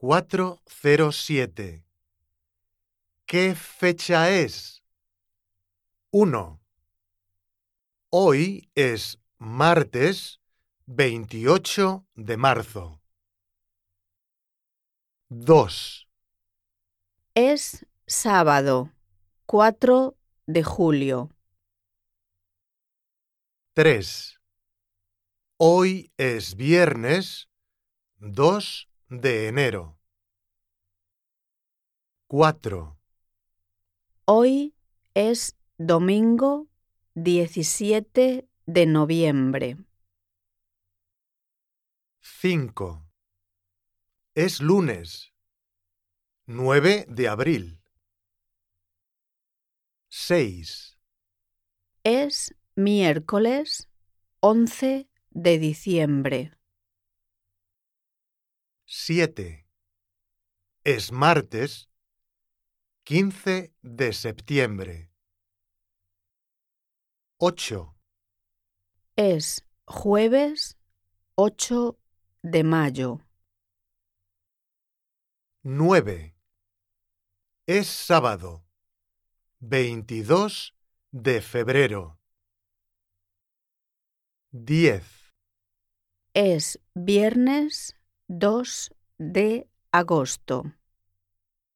407. ¿Qué fecha es? 1. Hoy es martes 28 de marzo. 2. Es sábado 4 de julio. 3. Hoy es viernes 2 de enero. 4. Hoy es domingo 17 de noviembre. 5. Es lunes 9 de abril. 6. Es miércoles 11 de diciembre. 7. Es martes 15 de septiembre. 8. Es jueves 8 de mayo. 9. Es sábado 22 de febrero. 10. Es viernes 2 de agosto.